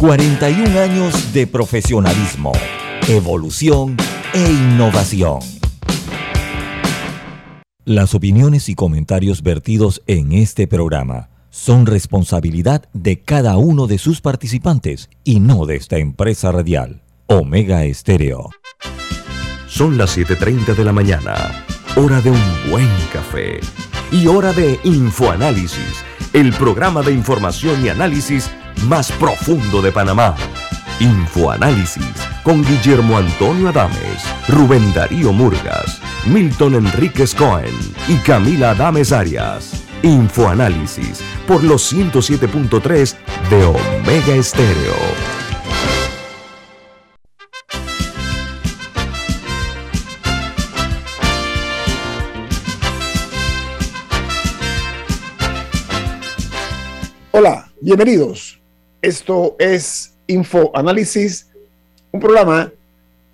41 años de profesionalismo, evolución e innovación. Las opiniones y comentarios vertidos en este programa son responsabilidad de cada uno de sus participantes y no de esta empresa radial. Omega Estéreo. Son las 7.30 de la mañana, hora de un buen café y hora de Infoanálisis, el programa de información y análisis más profundo de Panamá. Infoanálisis con Guillermo Antonio Adames, Rubén Darío Murgas, Milton Enríquez Cohen y Camila Adames Arias. Infoanálisis por los 107.3 de Omega Estéreo. Hola, bienvenidos. Esto es Info Análisis, un programa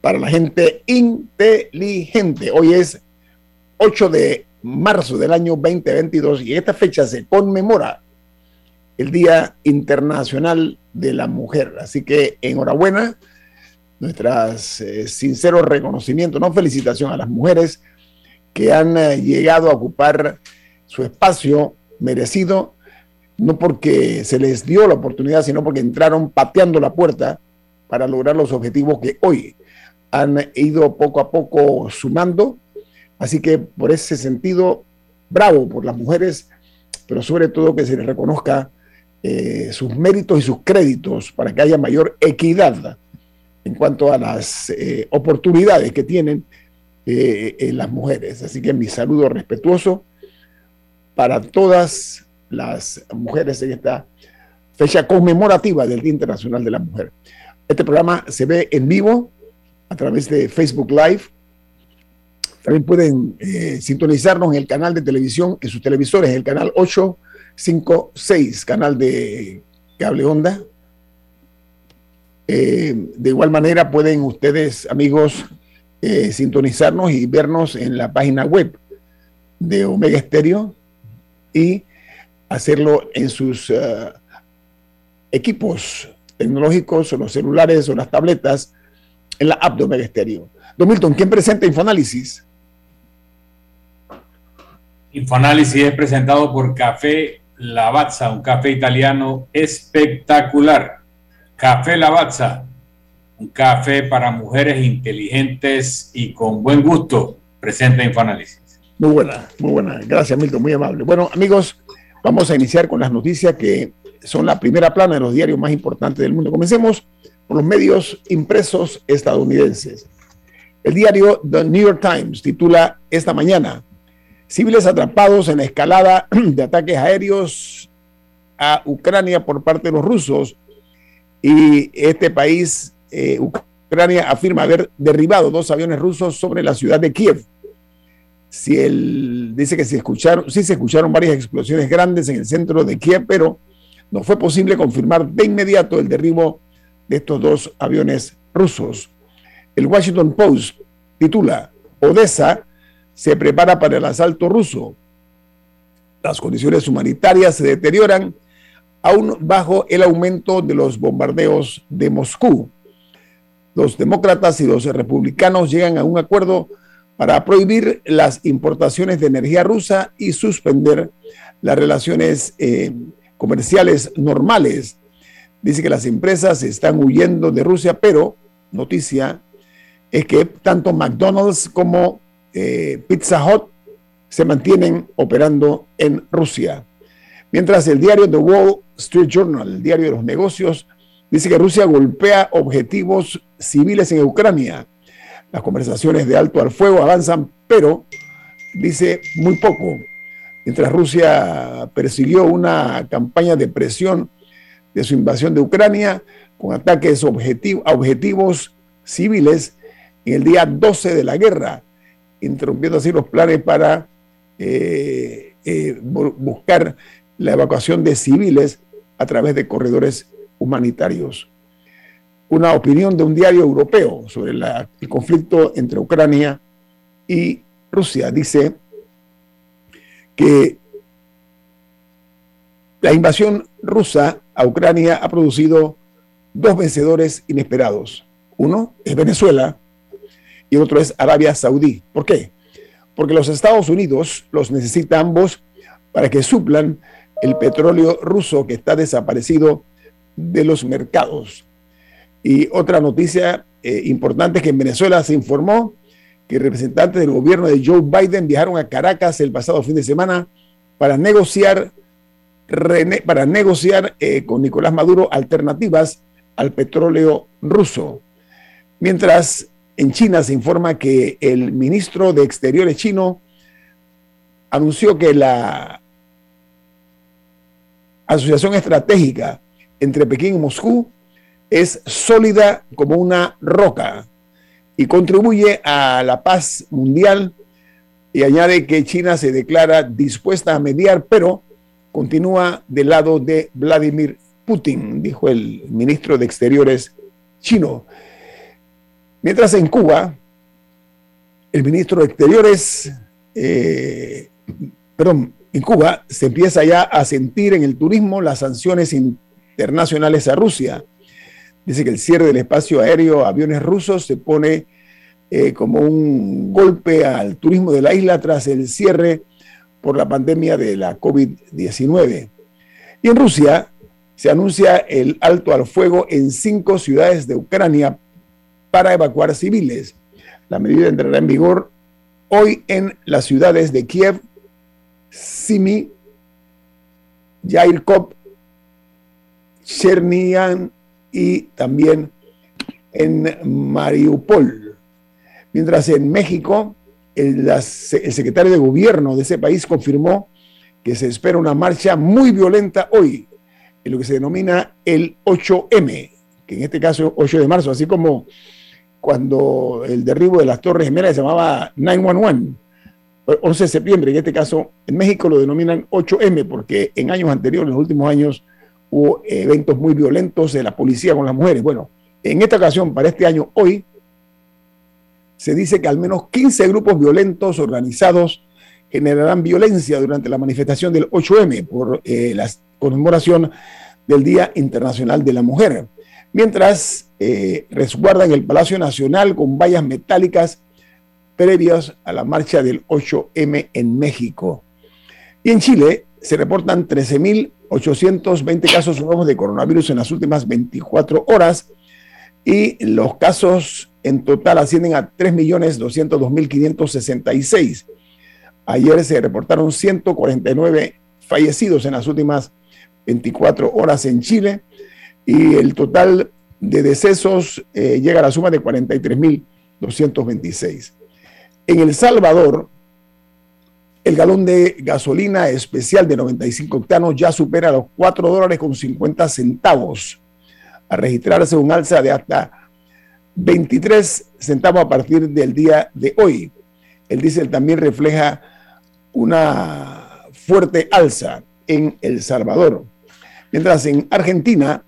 para la gente inteligente. Hoy es 8 de marzo del año 2022 y esta fecha se conmemora el Día Internacional de la Mujer. Así que enhorabuena, nuestras eh, sinceros reconocimientos, no felicitación a las mujeres que han eh, llegado a ocupar su espacio merecido no porque se les dio la oportunidad, sino porque entraron pateando la puerta para lograr los objetivos que hoy han ido poco a poco sumando. Así que por ese sentido, bravo por las mujeres, pero sobre todo que se les reconozca eh, sus méritos y sus créditos para que haya mayor equidad en cuanto a las eh, oportunidades que tienen eh, las mujeres. Así que mi saludo respetuoso para todas las mujeres en esta fecha conmemorativa del Día Internacional de la Mujer. Este programa se ve en vivo a través de Facebook Live. También pueden eh, sintonizarnos en el canal de televisión, en sus televisores, en el canal 856, canal de cable onda. Eh, de igual manera pueden ustedes, amigos, eh, sintonizarnos y vernos en la página web de Omega Estéreo y hacerlo en sus eh, equipos tecnológicos o los celulares o las tabletas en la app de Omega Stereo. Don Milton, ¿quién presenta Infoanálisis? Infoanálisis es presentado por Café Lavazza, un café italiano espectacular. Café Lavazza, un café para mujeres inteligentes y con buen gusto. Presenta Infoanálisis. Muy buena, muy buena. Gracias, Milton, muy amable. Bueno, amigos, Vamos a iniciar con las noticias que son la primera plana de los diarios más importantes del mundo. Comencemos por los medios impresos estadounidenses. El diario The New York Times titula esta mañana, civiles atrapados en la escalada de ataques aéreos a Ucrania por parte de los rusos y este país, eh, Ucrania, afirma haber derribado dos aviones rusos sobre la ciudad de Kiev si él dice que se escucharon, sí se escucharon varias explosiones grandes en el centro de Kiev, pero no fue posible confirmar de inmediato el derribo de estos dos aviones rusos. El Washington Post titula, Odessa se prepara para el asalto ruso. Las condiciones humanitarias se deterioran aún bajo el aumento de los bombardeos de Moscú. Los demócratas y los republicanos llegan a un acuerdo para prohibir las importaciones de energía rusa y suspender las relaciones eh, comerciales normales. Dice que las empresas están huyendo de Rusia, pero noticia es que tanto McDonald's como eh, Pizza Hut se mantienen operando en Rusia. Mientras el diario The Wall Street Journal, el diario de los negocios, dice que Rusia golpea objetivos civiles en Ucrania las conversaciones de alto al fuego avanzan, pero dice muy poco. Mientras Rusia persiguió una campaña de presión de su invasión de Ucrania con ataques a objetivos civiles en el día 12 de la guerra, interrumpiendo así los planes para eh, eh, buscar la evacuación de civiles a través de corredores humanitarios una opinión de un diario europeo sobre el conflicto entre Ucrania y Rusia. Dice que la invasión rusa a Ucrania ha producido dos vencedores inesperados. Uno es Venezuela y otro es Arabia Saudí. ¿Por qué? Porque los Estados Unidos los necesita ambos para que suplan el petróleo ruso que está desaparecido de los mercados. Y otra noticia eh, importante es que en Venezuela se informó que representantes del gobierno de Joe Biden viajaron a Caracas el pasado fin de semana para negociar, para negociar eh, con Nicolás Maduro alternativas al petróleo ruso. Mientras en China se informa que el ministro de Exteriores chino anunció que la asociación estratégica entre Pekín y Moscú es sólida como una roca y contribuye a la paz mundial y añade que China se declara dispuesta a mediar, pero continúa del lado de Vladimir Putin, dijo el ministro de Exteriores chino. Mientras en Cuba, el ministro de Exteriores, eh, perdón, en Cuba se empieza ya a sentir en el turismo las sanciones internacionales a Rusia. Dice que el cierre del espacio aéreo a aviones rusos se pone eh, como un golpe al turismo de la isla tras el cierre por la pandemia de la COVID-19. Y en Rusia se anuncia el alto al fuego en cinco ciudades de Ucrania para evacuar civiles. La medida entrará en vigor hoy en las ciudades de Kiev, Simi, Yairkov, Chernian y también en Mariupol. Mientras en México, el, secretario de gobierno de ese país confirmó que se espera una marcha muy violenta hoy, en lo que se denomina el 8M, que en este caso es 8 de marzo, así como cuando el derribo de las Torres Gemelas se llamaba 911, 11 de septiembre, en este caso en México lo denominan 8M, porque en años anteriores, en los últimos años, hubo eventos muy violentos de la policía con las mujeres. Bueno, en esta ocasión, para este año, hoy, se dice que al menos 15 grupos violentos organizados generarán violencia durante la manifestación del 8M por eh, la conmemoración del Día Internacional de la Mujer mientras eh, resguardan el Palacio Nacional con vallas metálicas previas a la marcha del 8M en México. Y en Chile se reportan 13.820 casos nuevos de coronavirus en las últimas 24 horas y los casos en total ascienden a 3.202.566. Ayer se reportaron 149 fallecidos en las últimas 24 horas en Chile y el total de decesos eh, llega a la suma de 43.226. En El Salvador, el galón de gasolina especial de 95 octanos ya supera los 4 dólares con 50 centavos, a registrarse un alza de hasta 23 centavos a partir del día de hoy. El diésel también refleja una fuerte alza en El Salvador. Mientras en Argentina,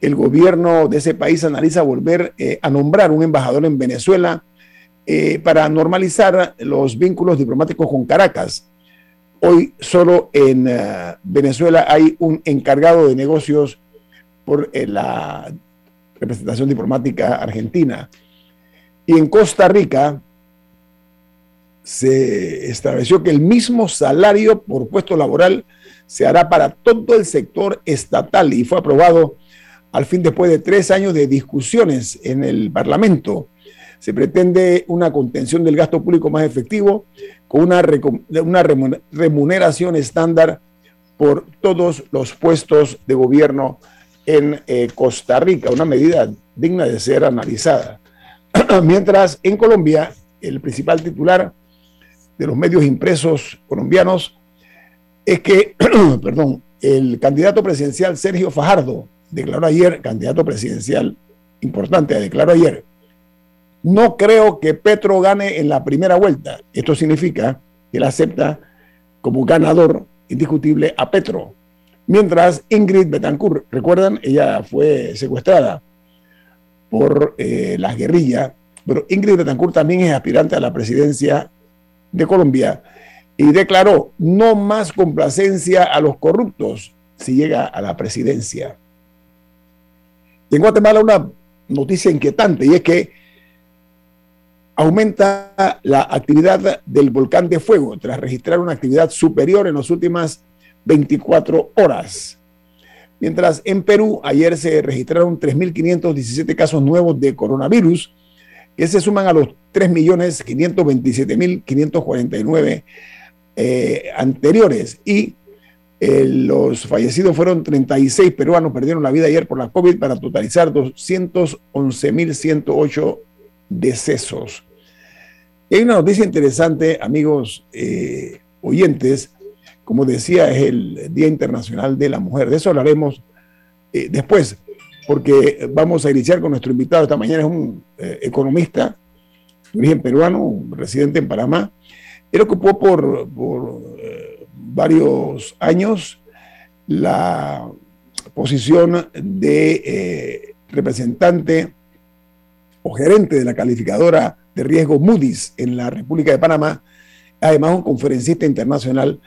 el gobierno de ese país analiza volver eh, a nombrar un embajador en Venezuela eh, para normalizar los vínculos diplomáticos con Caracas. Hoy solo en eh, Venezuela hay un encargado de negocios por la representación diplomática argentina. Y en Costa Rica se estableció que el mismo salario por puesto laboral se hará para todo el sector estatal y fue aprobado al fin después de tres años de discusiones en el Parlamento. Se pretende una contención del gasto público más efectivo con una, una remuneración estándar por todos los puestos de gobierno en eh, Costa Rica, una medida digna de ser analizada. Mientras en Colombia, el principal titular de los medios impresos colombianos es que, perdón, el candidato presidencial Sergio Fajardo declaró ayer, candidato presidencial importante, declaró ayer, no creo que Petro gane en la primera vuelta. Esto significa que él acepta como ganador indiscutible a Petro. Mientras Ingrid Betancourt, recuerdan, ella fue secuestrada por eh, las guerrillas, pero Ingrid Betancourt también es aspirante a la presidencia de Colombia y declaró no más complacencia a los corruptos si llega a la presidencia. En Guatemala una noticia inquietante y es que aumenta la actividad del volcán de fuego tras registrar una actividad superior en las últimas 24 horas. Mientras en Perú ayer se registraron 3.517 casos nuevos de coronavirus, que se suman a los 3.527.549 eh, anteriores. Y eh, los fallecidos fueron 36 peruanos, perdieron la vida ayer por la COVID para totalizar 211.108 decesos. Hay una noticia interesante, amigos eh, oyentes. Como decía, es el Día Internacional de la Mujer. De eso hablaremos eh, después, porque vamos a iniciar con nuestro invitado. Esta mañana es un economista de origen peruano, residente en Panamá. Él ocupó por, por varios años la posición de eh, representante o gerente de la calificadora de riesgo Moody's en la República de Panamá, además un conferencista internacional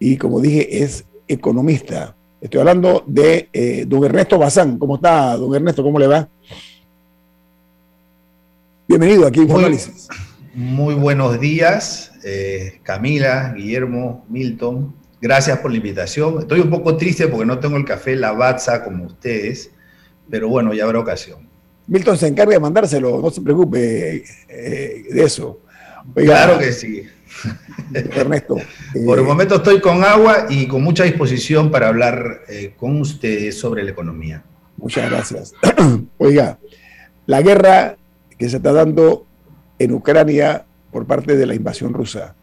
y como dije es economista. Estoy hablando de eh, don Ernesto Bazán. ¿Cómo está, don Ernesto? ¿Cómo le va? Bienvenido aquí en Análisis. Muy buenos días, eh, Camila, Guillermo, Milton. Gracias por la invitación. Estoy un poco triste porque no tengo el café Lavazza como ustedes, pero bueno, ya habrá ocasión. Milton se encarga de mandárselo, no se preocupe eh, de eso. claro que sí. Ernesto. por el eh, momento estoy con agua y con mucha disposición para hablar con ustedes sobre la economía. Muchas gracias. Oiga, la guerra que se está dando en Ucrania por parte de la invasión rusa.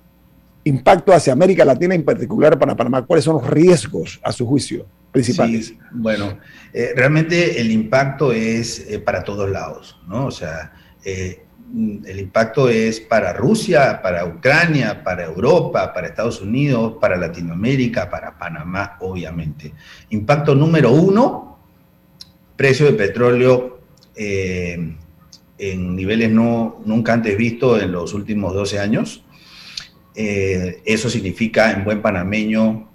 Impacto hacia América Latina, en particular para Panamá. ¿Cuáles son los riesgos, a su juicio, principales? bueno, eh, realmente el impacto es eh, para todos lados, ¿no? O sea, eh, el impacto es para Rusia, para Ucrania, para Europa, para Estados Unidos, para Latinoamérica, para Panamá, obviamente. Impacto número uno, precio de petróleo en niveles no, nunca antes vistos en los últimos 12 años. Eh, eso significa, en buen panameño,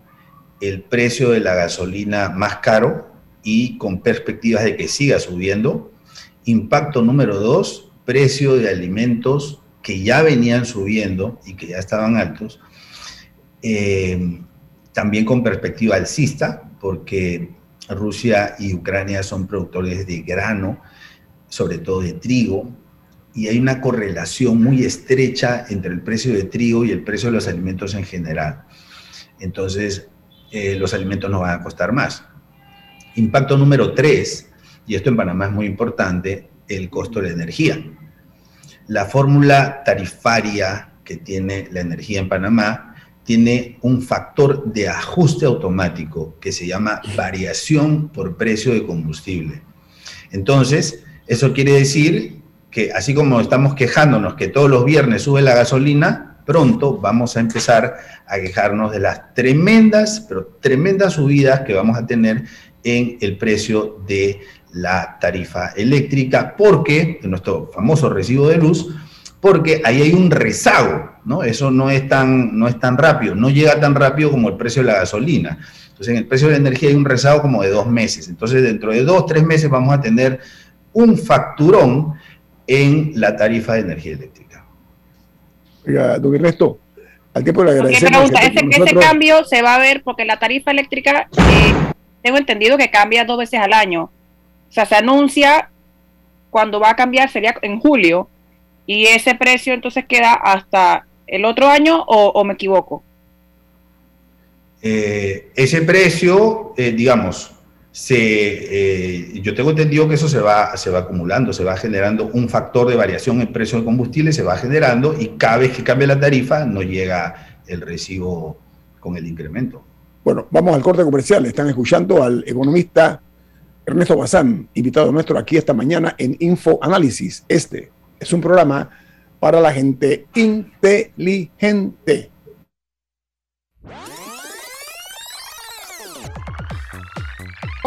el precio de la gasolina más caro y con perspectivas de que siga subiendo. Impacto número dos, precio de alimentos que ya venían subiendo y que ya estaban altos. Eh, también con perspectiva alcista, porque Rusia y Ucrania son productores de grano sobre todo de trigo, y hay una correlación muy estrecha entre el precio de trigo y el precio de los alimentos en general. Entonces, eh, los alimentos no van a costar más. Impacto número tres, y esto en Panamá es muy importante, el costo de energía. La fórmula tarifaria que tiene la energía en Panamá tiene un factor de ajuste automático que se llama variación por precio de combustible. Entonces, eso quiere decir que así como estamos quejándonos que todos los viernes sube la gasolina, pronto vamos a empezar a quejarnos de las tremendas, pero tremendas subidas que vamos a tener en el precio de la tarifa eléctrica, porque, en nuestro famoso recibo de luz, porque ahí hay un rezago, ¿no? Eso no es tan, no es tan rápido, no llega tan rápido como el precio de la gasolina. Entonces, en el precio de la energía hay un rezago como de dos meses. Entonces, dentro de dos, tres meses vamos a tener un facturón en la tarifa de energía eléctrica. Oiga, don Ernesto, al tiempo le agradecemos. ese, cambio se va a ver porque la tarifa eléctrica, eh, tengo entendido que cambia dos veces al año. O sea, se anuncia cuando va a cambiar, sería en julio, y ese precio entonces queda hasta el otro año o, me equivoco. Eh, ese precio, eh, digamos, eh, yo tengo entendido que eso se va, acumulando, se va generando un factor de variación en precio de combustible, se va generando y cada vez que cambia la tarifa no llega el recibo con el incremento. Bueno, vamos al corte comercial. Están escuchando al economista Ernesto Bazán, invitado nuestro aquí esta mañana en Info Análisis. Este es un programa para la gente inteligente.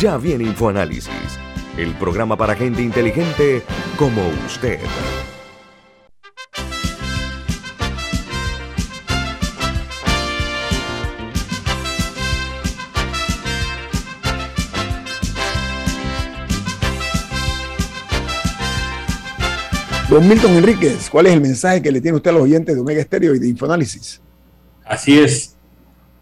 Ya viene InfoAnálisis, el programa para gente inteligente como usted. Don Milton Enríquez, ¿cuál es el mensaje que le tiene usted a los oyentes de Omega Estéreo y de Infoanálisis? Así es.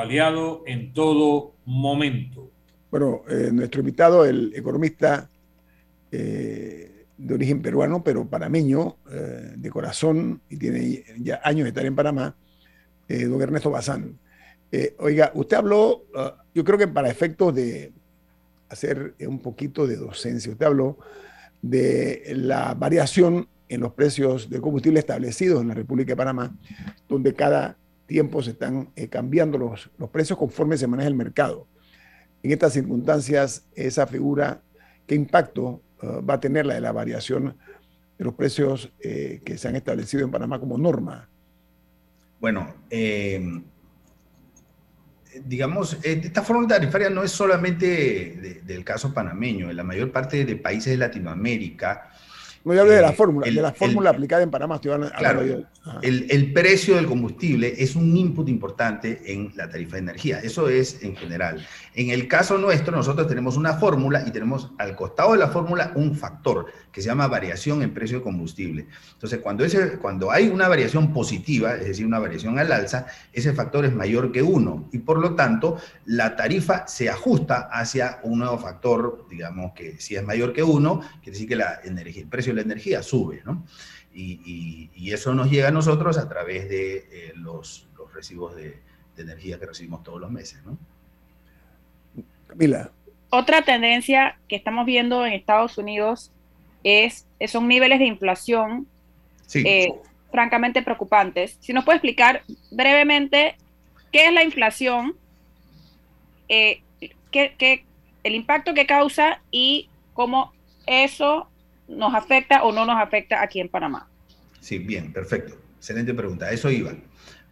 aliado en todo momento. Bueno, eh, nuestro invitado, el economista eh, de origen peruano, pero panameño, eh, de corazón, y tiene ya años de estar en Panamá, don Ernesto Bazán. oiga, usted habló, ah, yo creo que para efectos de hacer un poquito de docencia, usted habló de la variación en los precios de combustible establecidos en la República de Panamá, donde cada tiempo se están eh, cambiando los, los precios conforme se maneja el mercado. En estas circunstancias, esa figura, ¿qué impacto uh, va a tener la de la variación de los precios eh, que se han establecido en Panamá como norma? Bueno, eh, digamos, esta fórmula tarifaria no es solamente del caso panameño. En la mayor parte de países de Latinoamérica, no, yo de la eh, fórmula, de la fórmula aplicada en Panamá. claro, el, el, precio del combustible es un input importante en la tarifa de energía. Eso es en general. En el caso nuestro, nosotros tenemos una fórmula y tenemos al costado de la fórmula un factor que se llama variación en precio de combustible. Entonces, cuando, ese, cuando hay una variación positiva, es decir, una variación al alza, ese factor es mayor que uno y por lo tanto la tarifa se ajusta hacia un nuevo factor, digamos que si es mayor que uno, quiere decir que la energía, el precio la energía sube, ¿no? Y, eso nos llega a nosotros a través de eh, los, los, recibos de, energía que recibimos todos los meses, ¿no? Camila. Otra tendencia que estamos viendo en Estados Unidos es, son niveles de inflación eh, francamente preocupantes. Si nos puede explicar brevemente qué es la inflación, eh, qué, el impacto que causa y cómo eso nos afecta o no nos afecta aquí en Panamá. Sí, bien, perfecto. Excelente pregunta. Eso iba.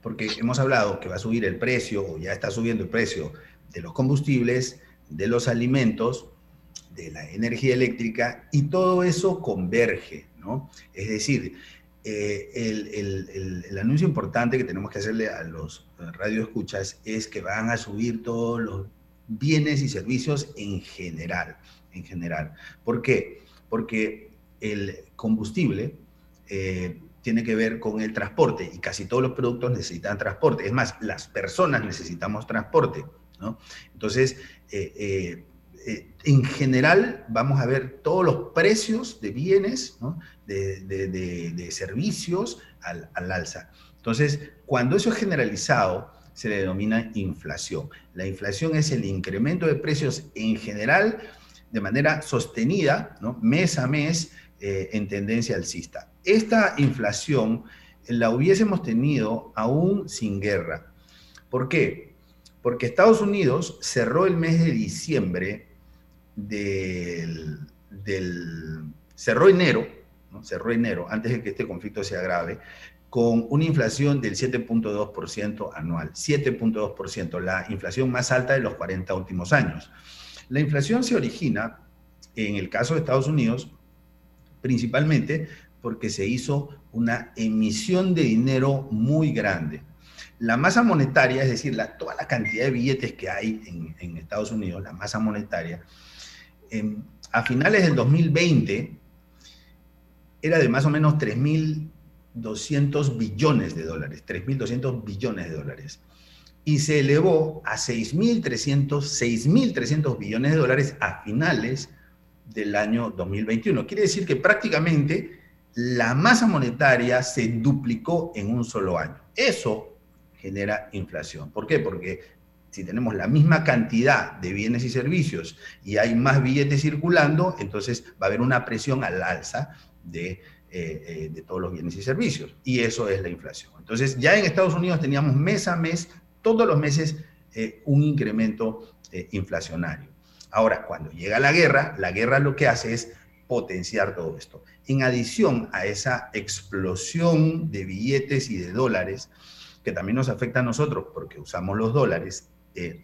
Porque hemos hablado que va a subir el precio o ya está subiendo el precio de los combustibles, de los alimentos, de la energía eléctrica y todo eso converge, ¿no? Es decir, eh, el, anuncio importante que tenemos que hacerle a los radioescuchas es que van a subir todos los bienes y servicios en general, en general. ¿Por qué? Porque el combustible eh, tiene que ver con el transporte y casi todos los productos necesitan transporte. Es más, las personas necesitamos transporte. ¿no? Entonces, eh, eh, en general vamos a ver todos los precios de bienes, de, servicios al, al alza. Entonces, cuando eso es generalizado, se le denomina inflación. La inflación es el incremento de precios en general de manera sostenida, mes a mes, eh, en tendencia alcista. Esta inflación la hubiésemos tenido aún sin guerra. ¿Por qué? Porque Estados Unidos cerró el mes de diciembre del, cerró enero, cerró enero, antes de que este conflicto se agrave, con una inflación del 7.2% anual, 7.2%, la inflación más alta de los 40 últimos años. La inflación se origina, en el caso de Estados Unidos, principalmente porque se hizo una emisión de dinero muy grande. La masa monetaria, es decir, la, toda la cantidad de billetes que hay en, Estados Unidos, la masa monetaria, em, a finales del 2020 era de más o menos 3.200 billones de dólares, 3.200 billones de dólares. Y se elevó a 6.300 billones de dólares a finales del año 2021. Quiere decir que prácticamente la masa monetaria se duplicó en un solo año. Eso genera inflación. ¿Por qué? Porque si tenemos la misma cantidad de bienes y servicios y hay más billetes circulando, entonces va a haber una presión al alza de, eh, eh, de todos los bienes y servicios. Y eso es la inflación. Entonces ya en Estados Unidos teníamos mes a mes, todos los meses, eh, un incremento inflacionario. Ahora, cuando llega la guerra, la guerra lo que hace es potenciar todo esto. En adición a esa explosión de billetes y de dólares, que también nos afecta a nosotros porque usamos los dólares, eh,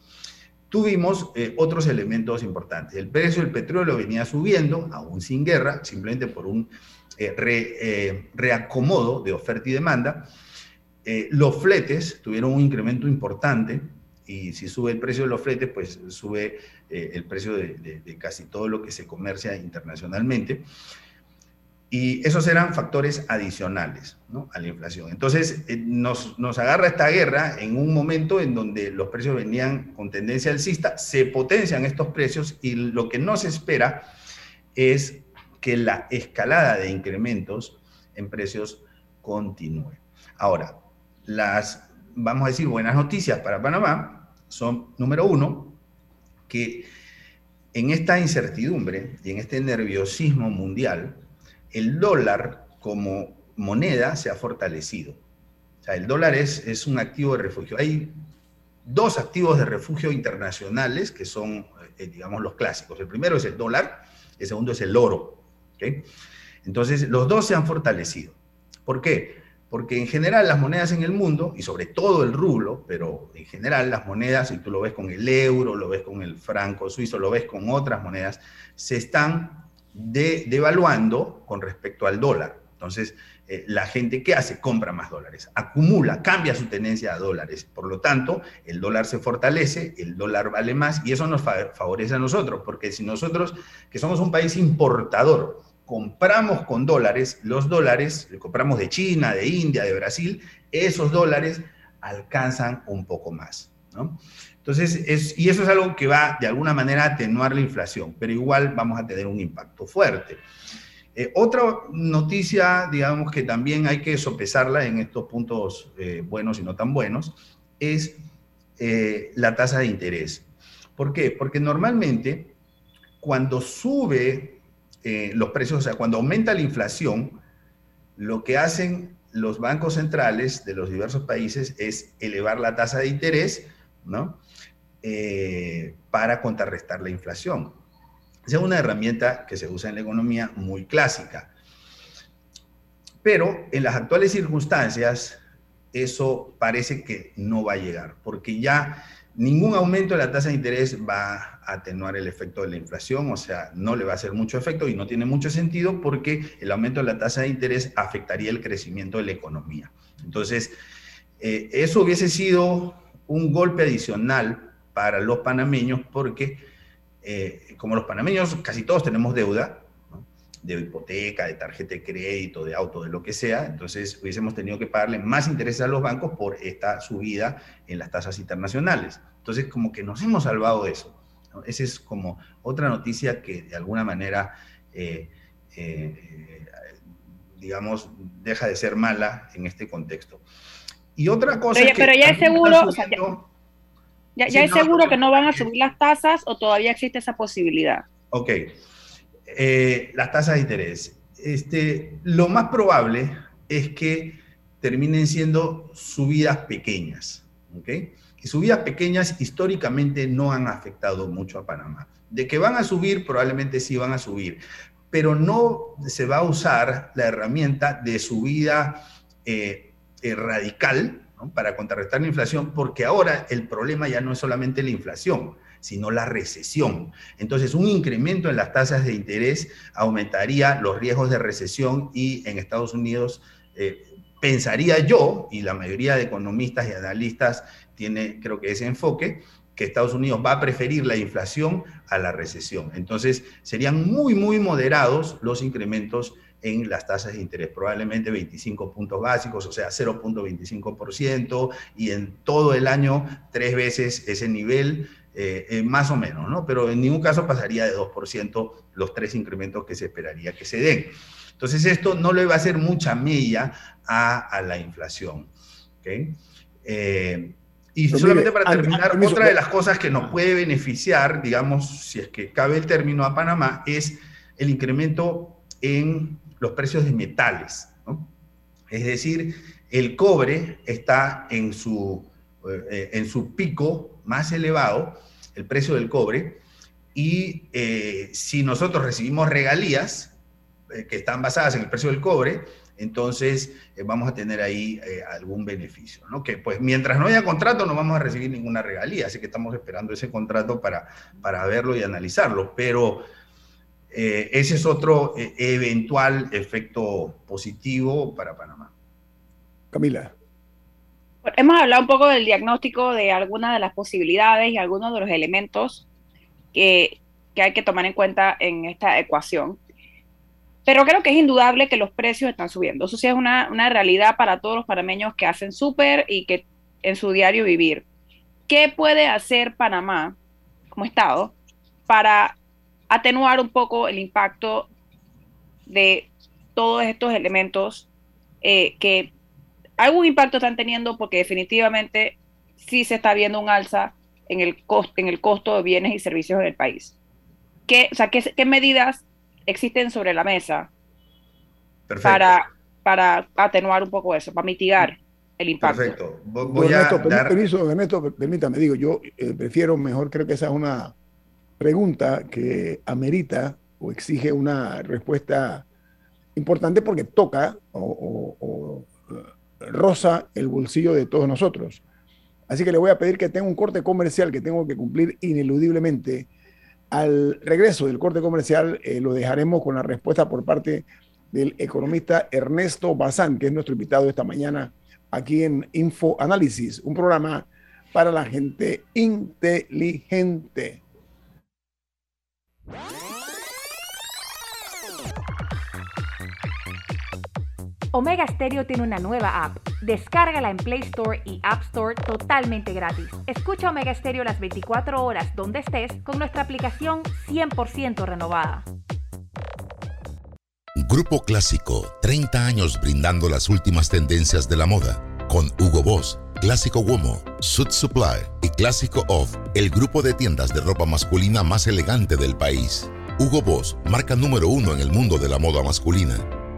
tuvimos eh, otros elementos importantes. El precio del petróleo venía subiendo, aún sin guerra, simplemente por un eh, reacomodo de oferta y demanda. Los fletes tuvieron un incremento importante, y si sube el precio de los fletes, pues sube eh, el precio de, casi todo lo que se comercia internacionalmente. Y esos eran factores adicionales a la inflación. Entonces, eh, nos, agarra esta guerra en un momento en donde los precios venían con tendencia alcista, se potencian estos precios y lo que no se espera es que la escalada de incrementos en precios continúe. Ahora, las, vamos a decir, buenas noticias para Panamá son, número uno, que en esta incertidumbre y en este nerviosismo mundial, el dólar como moneda se ha fortalecido. O sea, el dólar es, es un activo de refugio. Hay dos activos de refugio internacionales que son, eh, digamos, los clásicos. El primero es el dólar, el segundo es el oro. Entonces, los dos se han fortalecido. ¿Por qué? Porque en general las monedas en el mundo, y sobre todo el rublo, pero en general las monedas, y tú lo ves con el euro, lo ves con el franco suizo, lo ves con otras monedas, se están devaluando con respecto al dólar. Entonces, eh, la gente ¿qué hace? Compra más dólares, acumula, cambia su tendencia a dólares. Por lo tanto, el dólar se fortalece, el dólar vale más y eso nos favorece a nosotros, porque si nosotros, que somos un país importador, compramos con dólares, los dólares, compramos de China, de India, de Brasil, esos dólares alcanzan un poco más. ¿no? Entonces, es, y eso es algo que va de alguna manera a atenuar la inflación, pero igual vamos a tener un impacto fuerte. Eh, otra noticia, digamos que también hay que sopesarla en estos puntos eh, buenos y no tan buenos, es eh, la tasa de interés. ¿Por qué? Porque normalmente cuando sube eh, los precios, o sea, cuando aumenta la inflación, lo que hacen los bancos centrales de los diversos países es elevar la tasa de interés, ¿no? Eh, para contrarrestar la inflación. Esa es una herramienta que se usa en la economía muy clásica. Pero en las actuales circunstancias, eso parece que no va a llegar, porque ya Ningún aumento de la tasa de interés va a atenuar el efecto de la inflación, o sea, no le va a hacer mucho efecto y no tiene mucho sentido porque el aumento de la tasa de interés afectaría el crecimiento de la economía. Entonces, eh, eso hubiese sido un golpe adicional para los panameños porque eh, como los panameños casi todos tenemos deuda, de hipoteca, de tarjeta de crédito, de auto, de lo que sea, entonces hubiésemos tenido que pagarle más intereses a los bancos por esta subida en las tasas internacionales. Entonces, como que nos hemos salvado de eso. Esa es como otra noticia que de alguna manera, eh, eh, digamos, deja de ser mala en este contexto. Y otra cosa... Pero, pero ya es seguro, ya, es seguro que no van a subir las tasas o todavía existe esa posibilidad. Ok. Eh, las tasas de interés. Este, lo más probable es que terminen siendo subidas pequeñas. ¿okay? Y subidas pequeñas históricamente no han afectado mucho a Panamá. De que van a subir, probablemente sí van a subir, pero no se va a usar la herramienta de subida eh, eh, radical para contrarrestar la inflación, porque ahora el problema ya no es solamente la inflación, sino la recesión. Entonces, un incremento en las tasas de interés aumentaría los riesgos de recesión y en Estados Unidos, eh, pensaría yo, y la mayoría de economistas y analistas tiene creo que ese enfoque, que Estados Unidos va a preferir la inflación a la recesión. Entonces, serían muy, muy moderados los incrementos en las tasas de interés, probablemente 25 puntos básicos, o sea, 0.25%, y en todo el año tres veces ese nivel, eh, eh, más o menos, ¿no? Pero en ningún caso pasaría de 2% los tres incrementos que se esperaría que se den. Entonces, esto no le va a hacer mucha mella a, la inflación. ¿okay? Eh, y solamente para terminar, otra de las cosas que nos puede beneficiar, digamos, si es que cabe el término a Panamá, es el incremento en los precios de metales. Es decir, el cobre está en su, eh, en su pico más elevado, el precio del cobre, y eh, si nosotros recibimos regalías eh, que están basadas en el precio del cobre, entonces vamos a tener ahí algún beneficio, ¿no? Que pues mientras no haya contrato no vamos a recibir ninguna regalía, así que estamos esperando ese contrato para, para verlo y analizarlo, pero eh, ese es otro eh, eventual efecto positivo para Panamá. Camila. Hemos hablado un poco del diagnóstico de algunas de las posibilidades y algunos de los elementos que, que hay que tomar en cuenta en esta ecuación. Pero creo que es indudable que los precios están subiendo. Eso sí es una, una realidad para todos los panameños que hacen súper y que en su diario vivir. ¿Qué puede hacer Panamá como Estado para atenuar un poco el impacto de todos estos elementos eh, que algún impacto están teniendo porque definitivamente sí se está viendo un alza en el, costo, en el costo de bienes y servicios en el país. ¿Qué, o sea, ¿qué, medidas existen sobre la mesa para, para atenuar un poco eso, para mitigar el impacto? Perfecto. Voy a dar... permiso, permítame, digo, yo eh, prefiero mejor, creo que esa es una pregunta que amerita o exige una respuesta importante porque toca o, roza el bolsillo de todos nosotros. Así que le voy a pedir que tenga un corte comercial que tengo que cumplir ineludiblemente. Al regreso del corte comercial eh, lo dejaremos con la respuesta por parte del economista Ernesto Bazán, que es nuestro invitado esta mañana aquí en Info Análisis, un programa para la gente inteligente. Omega Stereo tiene una nueva app. Descárgala en Play Store y App Store totalmente gratis. Escucha Omega Stereo las 24 horas donde estés con nuestra aplicación 100% renovada. Grupo Clásico, 30 años brindando las últimas tendencias de la moda. Con Hugo Boss, Clásico Womo, Suit Supply y Clásico Off, el grupo de tiendas de ropa masculina más elegante del país. Hugo Boss, marca número uno en el mundo de la moda masculina.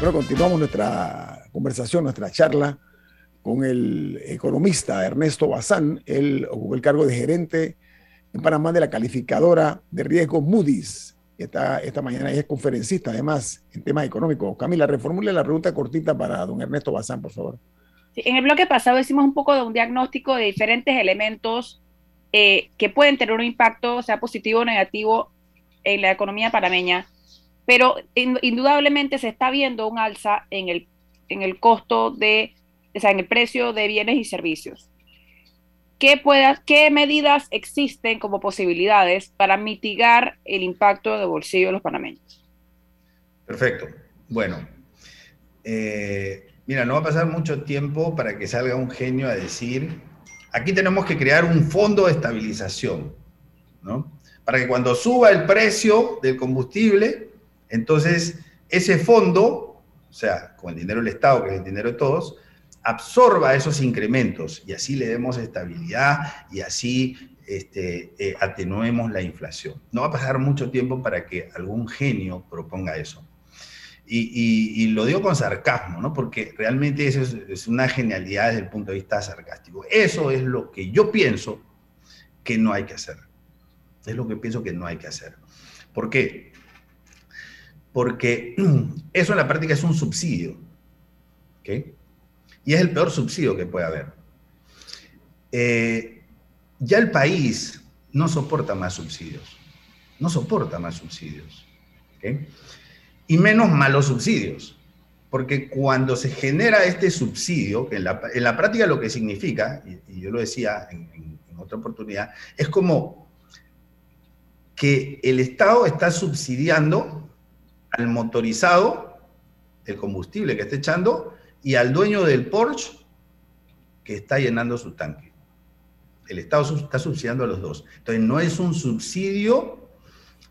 Bueno, continuamos nuestra conversación, nuestra charla con el economista Ernesto Bazán. Él ocupó el cargo de gerente en Panamá de la calificadora de riesgo Moody's Está esta mañana es conferencista, además, en temas económicos. Camila, reformule la pregunta cortita para don Ernesto Bazán, por favor. En el bloque pasado hicimos un poco de un diagnóstico de diferentes elementos eh, que pueden tener un impacto, sea positivo o negativo, en la economía panameña, pero indudablemente se está viendo un alza en el, en el costo de, o sea, en el precio de bienes y servicios. ¿Qué, pueda, ¿Qué medidas existen como posibilidades para mitigar el impacto de bolsillo de los panameños? Perfecto. Bueno, eh, mira, no va a pasar mucho tiempo para que salga un genio a decir, aquí tenemos que crear un fondo de estabilización, ¿no? Para que cuando suba el precio del combustible, entonces ese fondo, o sea, con el dinero del Estado, que es el dinero de todos, absorba esos incrementos y así le demos estabilidad y así este, eh, atenuemos la inflación. No va a pasar mucho tiempo para que algún genio proponga eso. Y, lo digo con sarcasmo, ¿no? porque realmente eso es, una genialidad desde el punto de vista sarcástico. Eso es lo que yo pienso que no hay que hacer. Es lo que pienso que no hay que hacer. ¿Por qué? Porque eso en la práctica es un subsidio. ¿okay? Y es el peor subsidio que puede haber. Eh, ya el país no soporta más subsidios. No soporta más subsidios. Y menos malos subsidios. Porque cuando se genera este subsidio, que en la, práctica lo que significa, y, yo lo decía en, en otra oportunidad, es como que el Estado está subsidiando al motorizado el combustible que está echando y al dueño del Porsche que está llenando su tanque. El Estado está subsidiando a los dos. Entonces, no es un subsidio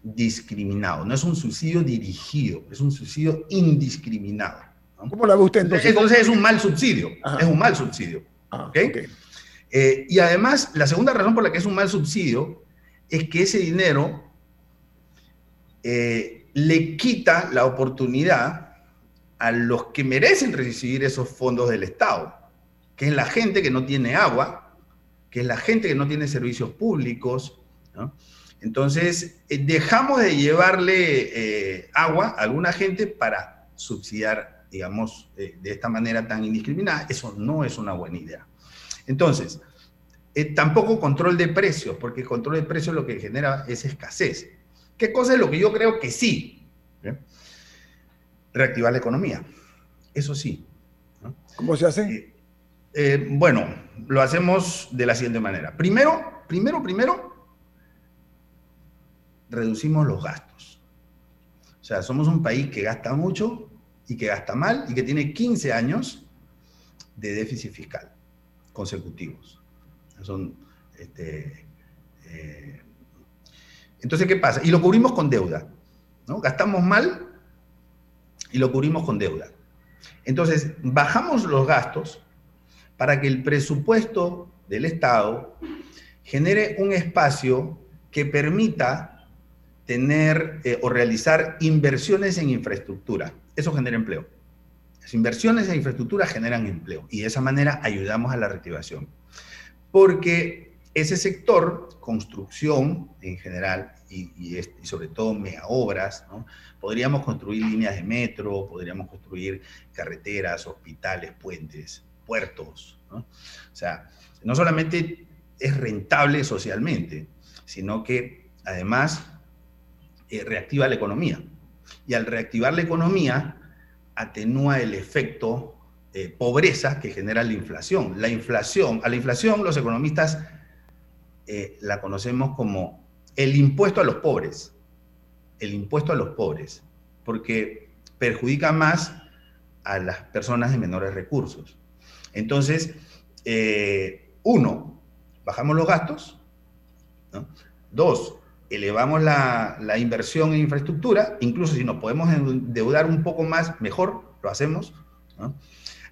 discriminado, no es un subsidio dirigido, es un subsidio indiscriminado. ¿Cómo lo ve usted entonces? Entonces es un mal subsidio, es un mal subsidio. Ah, eh, y además, la segunda razón por la que es un mal subsidio es que ese dinero eh, le quita la oportunidad a los que merecen recibir esos fondos del Estado, que es la gente que no tiene agua, que es la gente que no tiene servicios públicos. Entonces, eh, dejamos de llevarle eh, agua a alguna gente para subsidiar, digamos, eh, de esta manera tan indiscriminada. Eso no es una buena idea. Entonces, tampoco control de precios, porque control de precios lo que genera es escasez. ¿Qué cosa es lo que yo creo que sí? reactivar la economía. Eso sí. ¿Cómo se hace? Eh, eh, bueno, lo hacemos de la siguiente manera. Primero, primero, primero, reducimos los gastos. O sea, somos un país que gasta mucho y que gasta mal y que tiene 15 años de déficit fiscal consecutivos. Son, este, eh, entonces, ¿qué pasa? Y lo cubrimos con deuda. ¿no? Gastamos mal y lo cubrimos con deuda. Entonces, bajamos los gastos para que el presupuesto del Estado genere un espacio que permita tener eh, o realizar inversiones en infraestructura. Eso genera empleo. Las inversiones en infraestructura generan empleo y de esa manera ayudamos a la reactivación. Porque ese sector, construcción en general y, sobre todo mega obras, ¿no? podríamos construir líneas de metro, podríamos construir carreteras, hospitales, puentes, puertos. ¿no? O sea, no solamente es rentable socialmente, sino que además eh, reactiva la economía. Y al reactivar la economía, atenúa el efecto eh, pobreza que genera la inflación. La inflación, a la inflación los economistas eh, la conocemos como el impuesto a los pobres. El impuesto a los pobres, porque perjudica más a las personas de menores recursos. Entonces, eh, uno, bajamos los gastos. Dos, elevamos la, inversión en infraestructura, incluso si nos podemos endeudar un poco más, mejor, lo hacemos.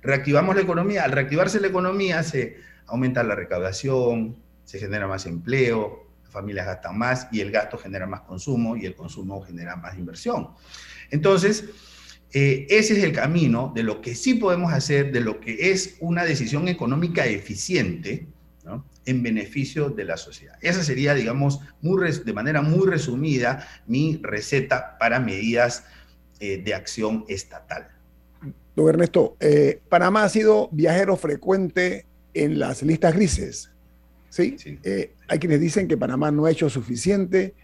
Reactivamos la economía. Al reactivarse la economía se aumenta la recaudación, se genera más empleo, las familias gastan más y el gasto genera más consumo y el consumo genera más inversión. Entonces, eh, ese es el camino de lo que sí podemos hacer, de lo que es una decisión económica eficiente, en beneficio de la sociedad. Esa sería, digamos, muy de manera muy resumida, mi receta para medidas eh, de acción estatal. Don Ernesto, eh, Panamá ha sido viajero frecuente en las listas grises. ¿Sí? Eh, hay quienes dicen que Panamá no ha hecho suficiente.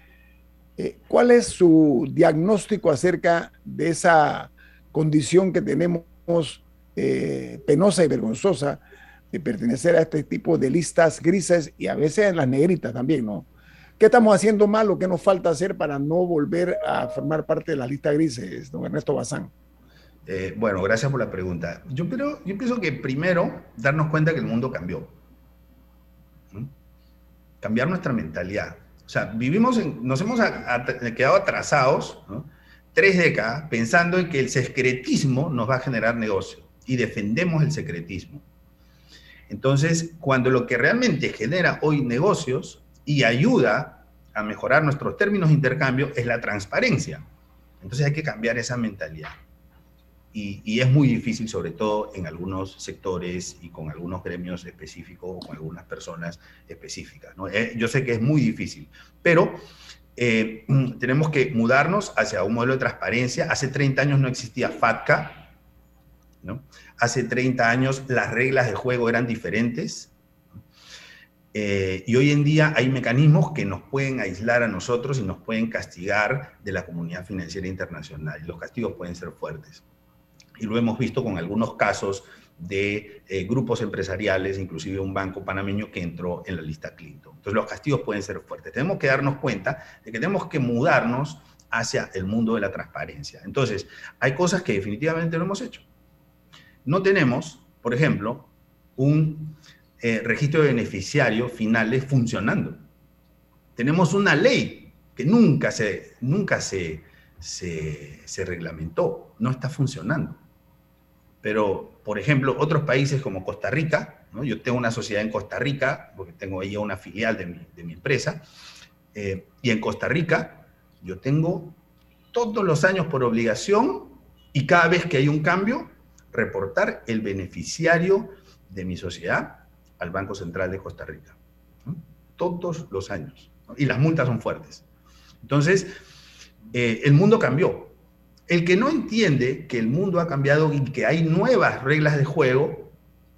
¿Cuál es su diagnóstico acerca de esa condición que tenemos penosa y vergonzosa de pertenecer a este tipo de listas grises y a veces en las negritas también, ¿no? ¿Qué estamos haciendo mal o qué nos falta hacer para no volver a formar parte de las listas grises, don Ernesto Bazán? Eh, bueno, gracias por la pregunta. Yo, pero, yo pienso que primero darnos cuenta que el mundo cambió. Cambiar nuestra mentalidad. O sea, vivimos nos hemos quedado atrasados tres décadas pensando en que el secretismo nos va a generar negocio y defendemos el secretismo. Entonces, cuando lo que realmente genera hoy negocios y ayuda a mejorar nuestros términos de intercambio es la transparencia. Entonces hay que cambiar esa mentalidad. Y, es muy difícil, sobre todo en algunos sectores y con algunos gremios específicos o con algunas personas específicas. Eh, yo sé que es muy difícil, pero eh, tenemos que mudarnos hacia un modelo de transparencia. Hace 30 años no existía FATCA, Hace 30 años las reglas de juego eran diferentes eh, y hoy en día hay mecanismos que nos pueden aislar a nosotros y nos pueden castigar de la comunidad financiera internacional. Y los castigos pueden ser fuertes. Y lo hemos visto con algunos casos de eh, grupos empresariales, inclusive un banco panameño que entró en la lista Clinton. Entonces los castigos pueden ser fuertes. Tenemos que darnos cuenta de que tenemos que mudarnos hacia el mundo de la transparencia. Entonces, hay cosas que definitivamente no hemos hecho. No tenemos, por ejemplo, un eh, registro de beneficiarios finales funcionando. Tenemos una ley que nunca se, nunca se, se, reglamentó, no está funcionando. Pero, por ejemplo, otros países como Costa Rica, yo tengo una sociedad en Costa Rica, porque tengo ahí una filial de mi, empresa, eh, y en Costa Rica yo tengo todos los años por obligación y cada vez que hay un cambio, reportar el beneficiario de mi sociedad al Banco Central de Costa Rica. Todos los años. Y las multas son fuertes. Entonces, eh, el mundo cambió. El que no entiende que el mundo ha cambiado y que hay nuevas reglas de juego,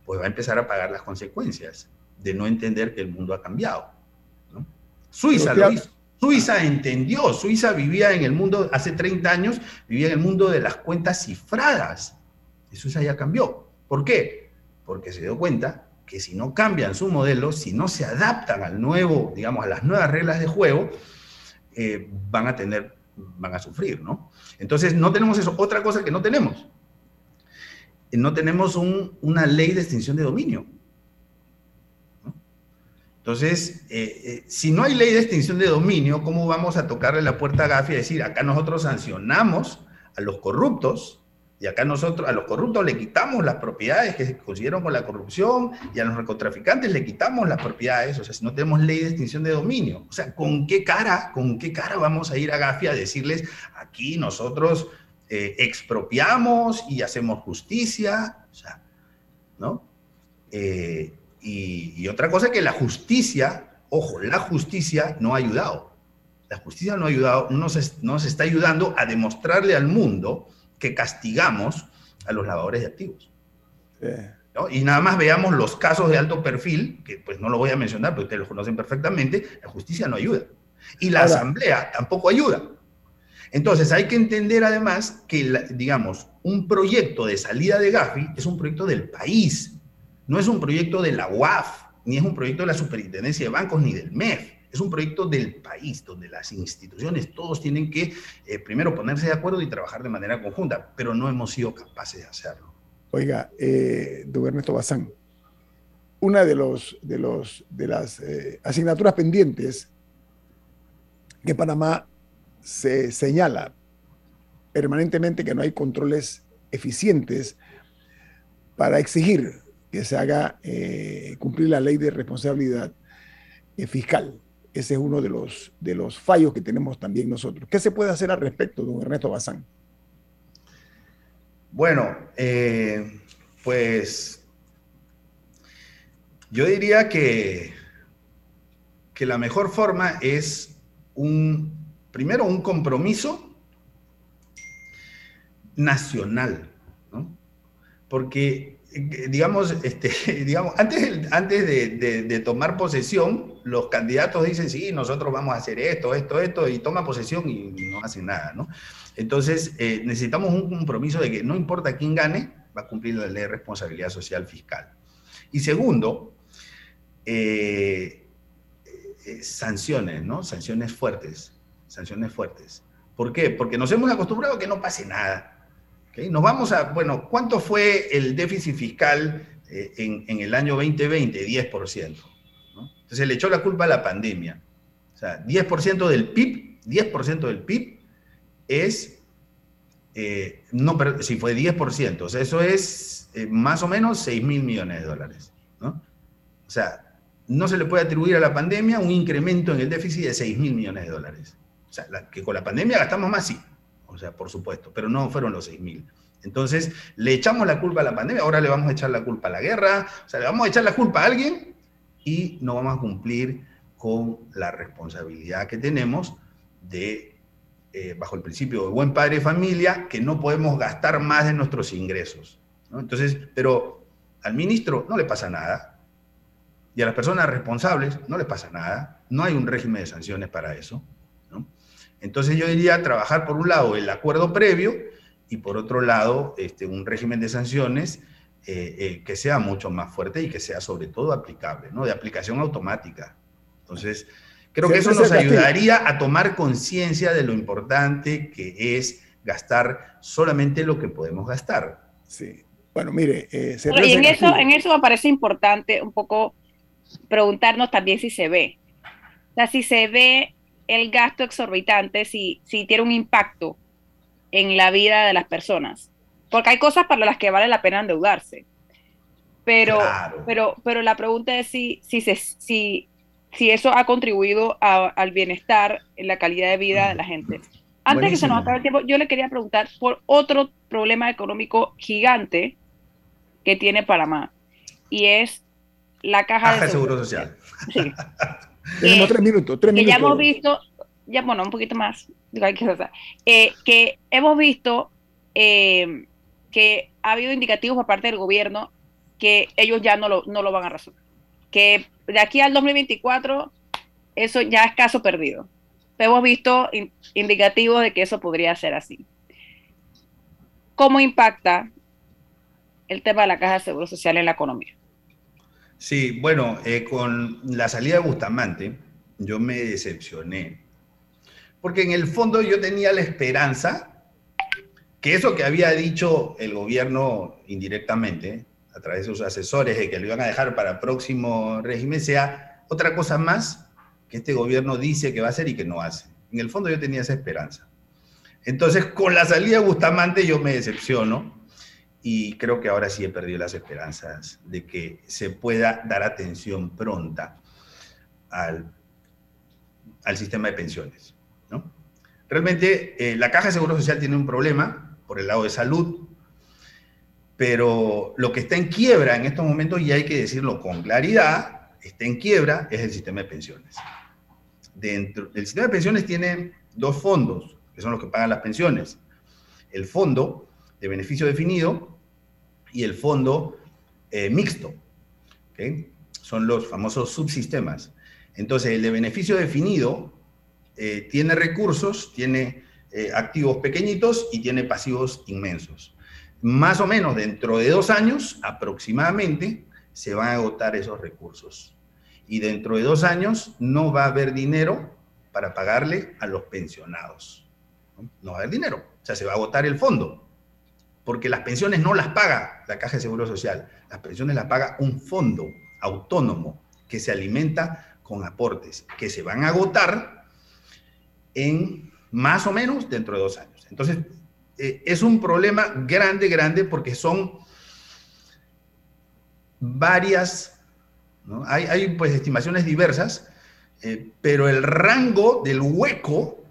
pues va a empezar a pagar las consecuencias de no entender que el mundo ha cambiado. Suiza lo hizo. Suiza entendió, Suiza vivía en el mundo, hace 30 años, vivía en el mundo de las cuentas cifradas. Suiza ya cambió. ¿Por qué? Porque se dio cuenta que si no cambian su modelo, si no se adaptan al nuevo, digamos, a las nuevas reglas de juego, eh, van a tener, van a sufrir, ¿no? Entonces, no tenemos eso. Otra cosa que no tenemos, no tenemos una ley de extinción de dominio. Entonces, eh, eh, si no hay ley de extinción de dominio, ¿cómo vamos a tocarle la puerta a Gafi y decir, acá nosotros sancionamos a los corruptos y acá nosotros a los corruptos le quitamos las propiedades que se consiguieron con la corrupción y a los narcotraficantes le quitamos las propiedades, o sea, si no tenemos ley de extinción de dominio, o sea, ¿con qué cara, con qué cara vamos a ir a Gafia a decirles aquí nosotros eh, expropiamos y hacemos justicia? O sea, ¿no? Eh, y, otra cosa que la justicia, ojo, la justicia no ha ayudado. La justicia no ha ayudado, no nos está ayudando a demostrarle al mundo que castigamos a los lavadores de activos. Y nada más veamos los casos de alto perfil, que pues no lo voy a mencionar, porque ustedes los conocen perfectamente, la justicia no ayuda. Y la asamblea tampoco ayuda. Entonces hay que entender además que, digamos, un proyecto de salida de Gafi es un proyecto del país, no es un proyecto de la UAF, ni es un proyecto de la Superintendencia de Bancos, ni del MEF. Es un proyecto del país, donde las instituciones, todos tienen que eh, primero ponerse de acuerdo y trabajar de manera conjunta, pero no hemos sido capaces de hacerlo. Oiga, eh, don Bazán, una de, los, de, los, de las eh, asignaturas pendientes que Panamá se señala permanentemente que no hay controles eficientes para exigir que se haga eh, cumplir la ley de responsabilidad fiscal. Ese es uno de los, de los fallos que tenemos también nosotros. ¿Qué se puede hacer al respecto, don Ernesto Bazán? Bueno, eh, pues Yo diría que, que la mejor forma es un, primero, un compromiso nacional, ¿no? Porque, digamos, este, digamos antes, antes de, tomar posesión, los candidatos dicen, sí, nosotros vamos a hacer esto, esto, esto, y toma posesión y no hacen nada, ¿no? Entonces, eh, necesitamos un compromiso de que no importa quién gane, va a cumplir la ley de responsabilidad social fiscal. Y segundo, eh, sanciones, ¿no? Sanciones fuertes, sanciones fuertes. ¿Por qué? Porque nos hemos acostumbrado a que no pase nada. Nos vamos a, bueno, ¿cuánto fue el déficit fiscal eh, en, el año 2020? 10%. Entonces le echó la culpa a la pandemia. O sea, 10% del PIB, 10% del PIB es, eh, no, pero si fue 10%, o sea, eso es eh, más o menos 6 mil millones de dólares. ¿no? O sea, no se le puede atribuir a la pandemia un incremento en el déficit de 6 mil millones de dólares. O sea, que con la pandemia gastamos más, sí, o sea, por supuesto, pero no fueron los 6.000. Entonces, le echamos la culpa a la pandemia, ahora le vamos a echar la culpa a la guerra, o sea, le vamos a echar la culpa a alguien y no vamos a cumplir con la responsabilidad que tenemos de, eh, bajo el principio de buen padre de familia, que no podemos gastar más de nuestros ingresos. Entonces, pero al ministro no le pasa nada y a las personas responsables no les pasa nada, no hay un régimen de sanciones para eso. Entonces yo diría trabajar por un lado el acuerdo previo y por otro lado este, un régimen de sanciones eh, eh, que sea mucho más fuerte y que sea sobre todo aplicable, ¿no? de aplicación automática. Entonces, creo que eso nos ayudaría a tomar conciencia de lo importante que es gastar solamente lo que podemos gastar. Sí. Bueno, mire, eh, y en eso, en eso me parece importante un poco preguntarnos también si se ve. O sea, si se ve el gasto exorbitante si, si tiene un impacto en la vida de las personas. Porque hay cosas para las que vale la pena endeudarse. Pero, pero, pero la pregunta es si, si, se, si, si eso ha contribuido al bienestar, en la calidad de vida de la gente. Antes que se nos acabe el tiempo, yo le quería preguntar por otro problema económico gigante que tiene Panamá, y es la caja, de seguro, social. Sí. Tenemos tres minutos, tres minutos. ya hemos visto, ya bueno, un poquito más, eh, que hemos visto eh, que ha habido indicativos por parte del gobierno que ellos ya no lo, no lo van a resolver. Que de aquí al 2024 eso ya es caso perdido. Hemos visto indicativos de que eso podría ser así. ¿Cómo impacta el tema de la caja de seguro social en la economía? Sí, bueno, eh, con la salida de Bustamante, yo me decepcioné. Porque en el fondo yo tenía la esperanza que eso que había dicho el gobierno indirectamente, a través de sus asesores, de que lo iban a dejar para próximo régimen, sea otra cosa más que este gobierno dice que va a hacer y que no hace. En el fondo yo tenía esa esperanza. Entonces, con la salida de Bustamante yo me decepciono y creo que ahora sí he perdido las esperanzas de que se pueda dar atención pronta al, al sistema de pensiones. ¿no? Realmente eh, la Caja de Seguro Social tiene un problema por el lado de salud, pero lo que está en quiebra en estos momentos, y hay que decirlo con claridad, está en quiebra, es el sistema de pensiones. Dentro, el sistema de pensiones tiene dos fondos, que son los que pagan las pensiones. El fondo de beneficio definido, y el fondo eh, mixto. Son los famosos subsistemas. Entonces, el de beneficio definido eh, tiene recursos, tiene eh, activos pequeñitos y tiene pasivos inmensos. Más o menos dentro de dos años, aproximadamente, se van a agotar esos recursos. Y dentro de dos años no va a haber dinero para pagarle a los pensionados. no va a haber dinero. O sea, se va a agotar el fondo porque las pensiones no las paga la Caja de Seguro Social, las pensiones las paga un fondo autónomo que se alimenta con aportes que se van a agotar en más o menos dentro de dos años. Entonces, eh, es un problema grande, grande, porque son varias, hay, pues estimaciones diversas, eh, pero el rango del hueco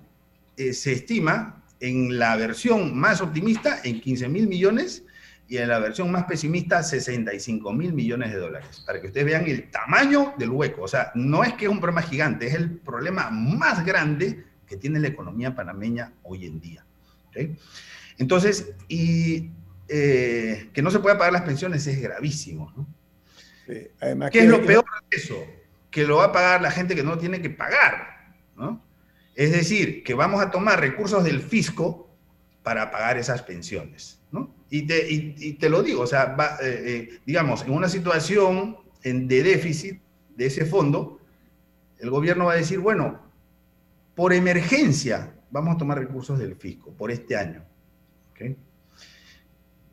eh, se estima en la versión más optimista en 15 mil millones y en la versión más pesimista 65 mil millones de dólares, para que ustedes vean el tamaño del hueco. O sea, no es que es un problema gigante, es el problema más grande que tiene la economía panameña hoy en día. Entonces, y eh, que no se pueda pagar las pensiones es gravísimo. ¿no? además ¿Qué es lo peor de eso? Que lo va a pagar la gente que no tiene que pagar. ¿no? Es decir, que vamos a tomar recursos del fisco para pagar esas pensiones. ¿no? Y, te, lo digo, o sea, eh, eh, digamos, en una situación de déficit de ese fondo, el gobierno va a decir, bueno, por emergencia vamos a tomar recursos del fisco por este año.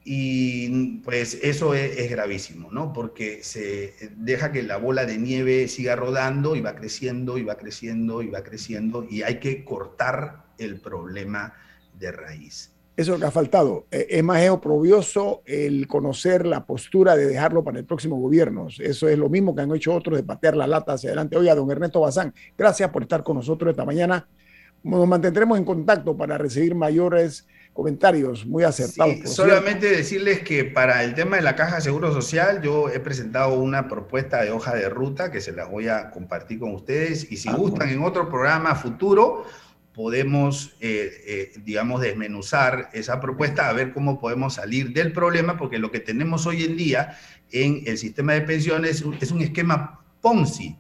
Y pues eso es, gravísimo, ¿no? Porque se deja que la bola de nieve siga rodando y va creciendo y va creciendo y va creciendo y hay que cortar el problema de raíz. Eso es lo que ha faltado. Eh, es más oprobioso el conocer la postura de dejarlo para el próximo gobierno. Eso es lo mismo que han hecho otros de patear la lata hacia adelante. Oiga, don Ernesto Bazán, gracias por estar con nosotros esta mañana. Nos mantendremos en contacto para recibir mayores comentarios muy acertados. solamente decirles que para el tema de la caja de seguro social, yo he presentado una propuesta de hoja de ruta que se las voy a compartir con ustedes y si ah, gustan en otro programa futuro, podemos, eh, eh, digamos, desmenuzar esa propuesta a ver cómo podemos salir del problema, porque lo que tenemos hoy en día en el sistema de pensiones es un esquema Ponzi.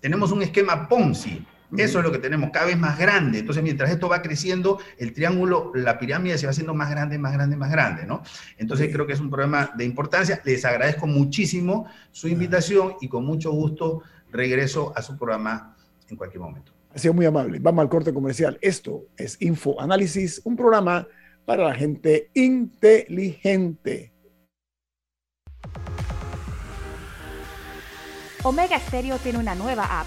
Tenemos un esquema Ponzi eso es lo que tenemos, cada vez más grande. Entonces, mientras esto va creciendo, el triángulo, la pirámide se va haciendo más grande, más grande, más grande, ¿no? Entonces, creo que es un problema de importancia. Les agradezco muchísimo su invitación y con mucho gusto regreso a su programa en cualquier momento. Ha sido muy amable. Vamos al corte comercial. Esto es Info Análisis, un programa para la gente inteligente. Omega Stereo tiene una nueva app.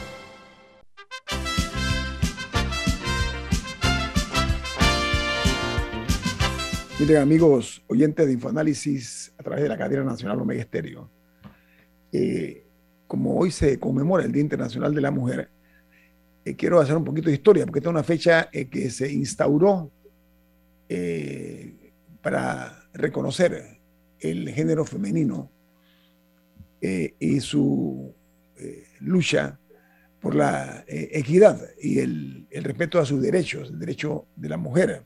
Miren, amigos oyentes de Infoanálisis a través de la cadena nacional Omega Estéreo. Eh, como hoy se conmemora el Día Internacional de la Mujer, eh, quiero hacer un poquito de historia, porque esta es una fecha eh, que se instauró para reconocer el género femenino y su lucha por la equidad y el, el respeto a sus derechos, el derecho de la mujer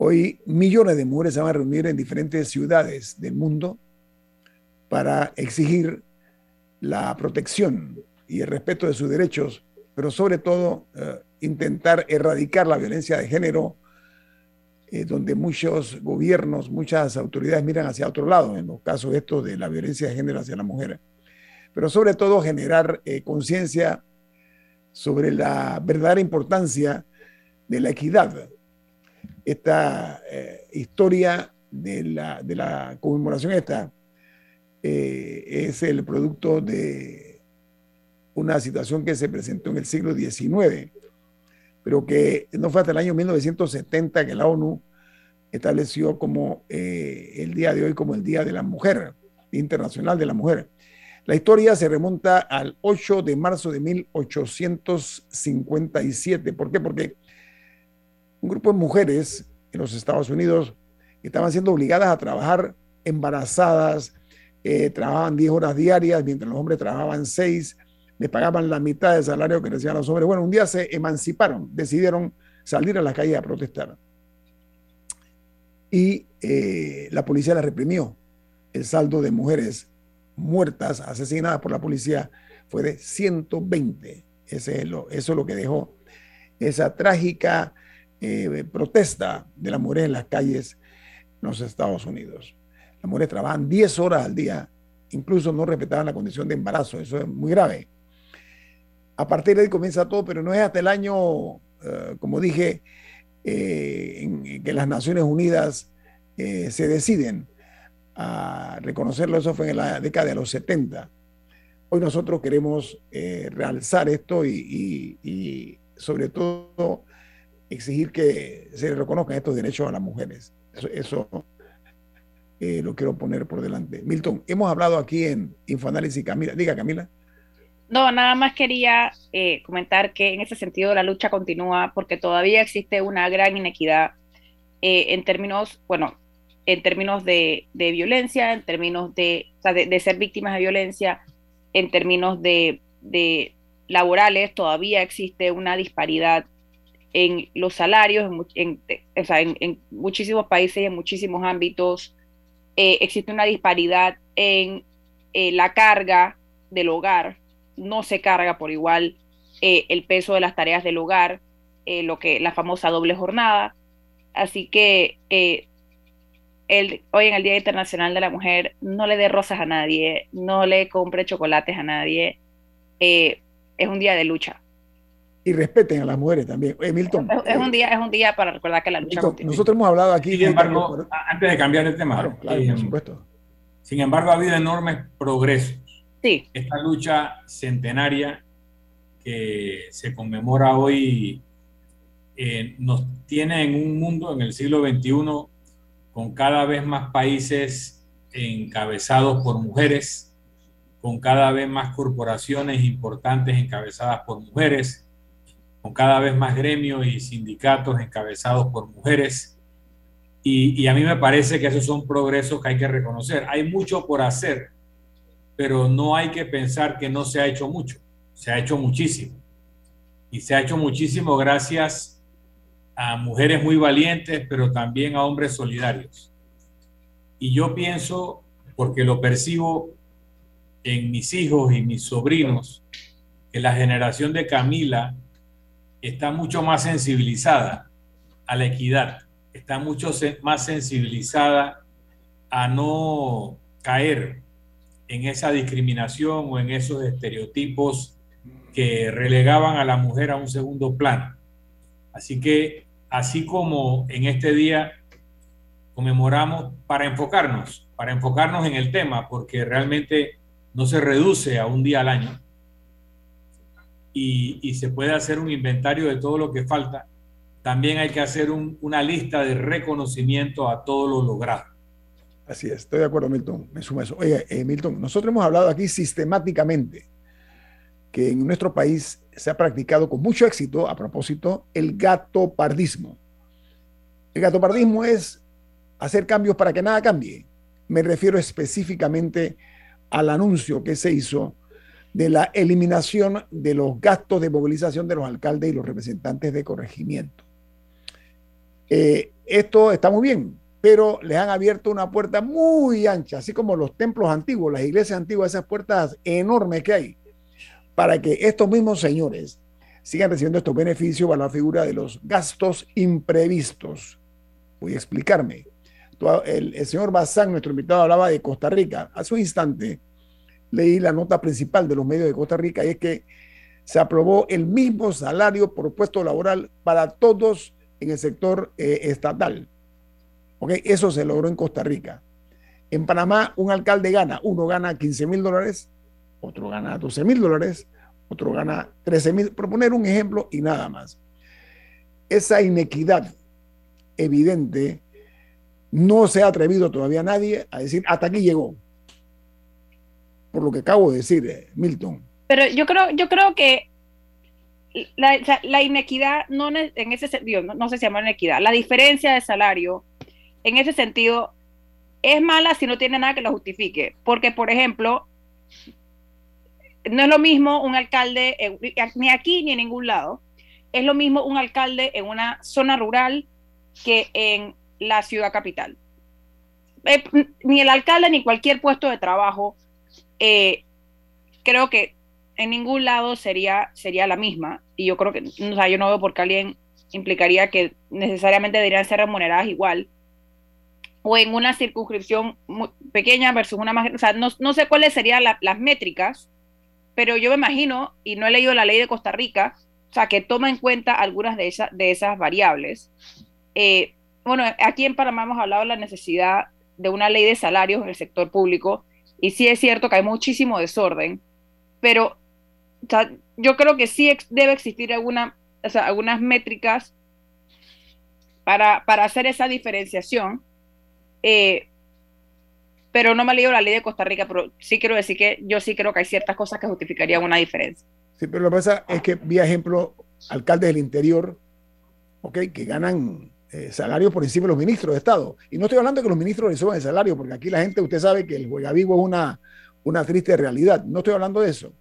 Hoy millones de mujeres se van a reunir en diferentes ciudades del mundo para exigir la protección y el respeto de sus derechos, pero sobre todo eh, intentar erradicar la violencia de género, eh, donde muchos gobiernos, muchas autoridades miran hacia otro lado, en los casos estos de la violencia de género hacia la mujer. Pero sobre todo generar eh, conciencia sobre la verdadera importancia de la equidad esta eh, historia de la, de la, conmemoración esta eh, es el producto de una situación que se presentó en el siglo XIX, pero que no fue hasta el año 1970 que la ONU estableció como eh, el día de hoy como el Día de la Mujer, Internacional de la Mujer. La historia se remonta al 8 de marzo de 1857. ¿Por qué? Porque un grupo de mujeres en los Estados Unidos estaban siendo obligadas a trabajar embarazadas, eh, trabajaban 10 horas diarias, mientras los hombres trabajaban 6, les pagaban la mitad del salario que recibían los hombres. Bueno, un día se emanciparon, decidieron salir a la calle a protestar. Y eh, la policía la reprimió. El saldo de mujeres muertas, asesinadas por la policía, fue de 120 Ese es eso es lo que dejó esa trágica eh, protesta de las mujeres en las calles en los Estados Unidos. Las mujeres trabajan 10 horas al día, incluso no respetaban la condición de embarazo, eso es muy grave. A partir de ahí comienza todo, pero no es hasta el año, eh, como dije, eh, en que las Naciones Unidas se deciden a reconocerlo, eso fue en la década de los 70. Hoy nosotros queremos realzar esto y sobre todo exigir que se reconozcan estos derechos a las mujeres. Eso, eh, lo quiero poner por delante. Milton, hemos hablado aquí en Infoanálisis Camila. Diga, Camila. No, nada más quería eh, comentar que en ese sentido la lucha continúa porque todavía existe una gran inequidad eh, en términos, bueno, en términos de, violencia, en términos de, de, ser víctimas de violencia, en términos de, de laborales, todavía existe una disparidad en los salarios, en, muchísimos países y en muchísimos ámbitos. Eh, existe una disparidad en eh, la carga del hogar. No se carga por igual eh, el peso de las tareas del hogar, lo que la famosa doble jornada. Así que el, hoy en el Día Internacional de la Mujer, no le dé rosas a nadie, no le compre chocolates a nadie. es un día de lucha y respeten a las mujeres también. Milton. Es, un día, es un día para recordar que la lucha Nosotros hemos hablado aquí. Sin embargo, antes de cambiar el tema, claro, claro, por supuesto. Sin embargo, ha habido enormes progresos. Sí. Esta lucha centenaria que se conmemora hoy eh, nos tiene en un mundo en el siglo XXI con cada vez más países encabezados por mujeres, con cada vez más corporaciones importantes encabezadas por mujeres, con cada vez más gremios y sindicatos encabezados por mujeres. Y, a mí me parece que esos son progresos que hay que reconocer. Hay mucho por hacer, pero no hay que pensar que no se ha hecho mucho. Se ha hecho muchísimo. Y se ha hecho muchísimo gracias a mujeres muy valientes, pero también a hombres solidarios. Y yo pienso, porque lo percibo en mis hijos y mis sobrinos, que la generación de Camila está mucho más sensibilizada a la equidad, está mucho más sensibilizada a no caer en esa discriminación o en esos estereotipos que relegaban a la mujer a un segundo plano. Así que, así como en este día conmemoramos para enfocarnos, para enfocarnos en el tema, porque realmente no se reduce a un día al año, y, se puede hacer un inventario de todo lo que falta, también hay que hacer una lista de reconocimiento a todo lo logrado. Así es, estoy de acuerdo, Milton. Me sumo eso. Oye, eh, Milton, nosotros hemos hablado aquí sistemáticamente que en nuestro país se ha practicado con mucho éxito, a propósito, el gato pardismo. El gato pardismo es hacer cambios para que nada cambie. Me refiero específicamente al anuncio que se hizo de la eliminación de los gastos de movilización de los alcaldes y los representantes de corregimiento. Eh, esto está muy bien, pero les han abierto una puerta muy ancha, así como los templos antiguos, las iglesias antiguas, esas puertas enormes que hay, para que estos mismos señores sigan recibiendo estos beneficios para la figura de los gastos imprevistos. Voy a explicarme. El, el señor Bazán, nuestro invitado, hablaba de Costa Rica. Hace un instante leí la nota principal de los medios de Costa Rica y es que se aprobó el mismo salario por puesto laboral para todos en el sector eh, estatal. ¿Okay? Eso se logró en Costa Rica. En Panamá, un alcalde gana, uno gana 15 mil dólares, otro gana 12 mil dólares, otro gana 13 mil, por poner un ejemplo y nada más. Esa inequidad evidente no se ha atrevido todavía nadie a decir, hasta aquí llegó por lo que acabo de decir, eh, Milton. Pero yo creo, yo creo que la, inequidad, no en ese sentido, no, se llama inequidad, la diferencia de salario, en ese sentido, es mala si no tiene nada que lo justifique. Porque, por ejemplo, no es lo mismo un alcalde, ni aquí ni en ningún lado, es lo mismo un alcalde en una zona rural que en la ciudad capital. Eh, ni el alcalde ni cualquier puesto de trabajo eh, creo que en ningún lado sería, sería la misma. Y yo creo que, o sea, yo no veo por qué alguien implicaría que necesariamente deberían ser remuneradas igual. O en una circunscripción pequeña versus una más. O sea, no, no sé cuáles serían las métricas, pero yo me imagino, y no he leído la ley de Costa Rica, o sea, que toma en cuenta algunas de, esas de esas variables. Eh, bueno, aquí en Panamá hemos hablado de la necesidad de una ley de salarios en el sector público, y sí es cierto que hay muchísimo desorden, pero yo creo que sí debe existir alguna, algunas métricas para, para, hacer esa diferenciación. Eh, pero no me he leído la ley de Costa Rica, pero sí quiero decir que yo sí creo que hay ciertas cosas que justificarían una diferencia. Sí, pero lo que pasa es que vi ejemplo alcaldes del interior, ok, que ganan eh, salarios por encima de los ministros de Estado. Y no estoy hablando de que los ministros les el salario, porque aquí la gente, usted sabe que el juega vivo es una, una triste realidad. No estoy hablando de eso.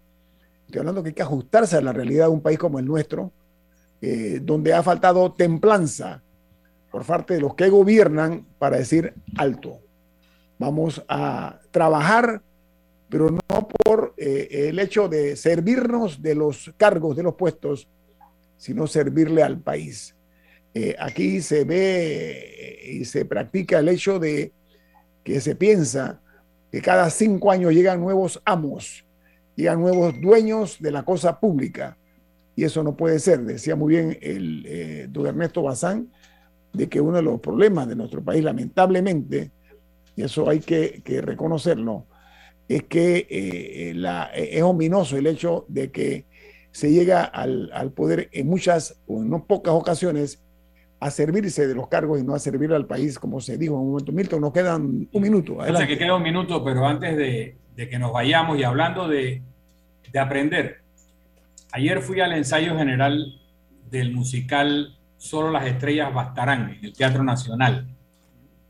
Estoy hablando que hay que ajustarse a la realidad de un país como el nuestro, eh, donde ha faltado templanza por parte de los que gobiernan para decir alto. Vamos a trabajar, pero no por eh, el hecho de servirnos de los cargos, de los puestos, sino servirle al país. Eh, aquí se ve y se practica el hecho de que se piensa que cada cinco años llegan nuevos amos, llegan nuevos dueños de la cosa pública. Y eso no puede ser. Decía muy bien el eh, don Ernesto Bazán, de que uno de los problemas de nuestro país, lamentablemente, y eso hay que, reconocerlo, es que eh, es ominoso el hecho de que se llega al, poder en muchas o en no pocas ocasiones a servirse de los cargos y no a servir al país, como se dijo en un momento. Milton, nos quedan un minuto. Adelante. sé que queda un minuto, pero antes de, de que nos vayamos y hablando de, de, aprender, ayer fui al ensayo general del musical Solo las estrellas bastarán en el Teatro Nacional,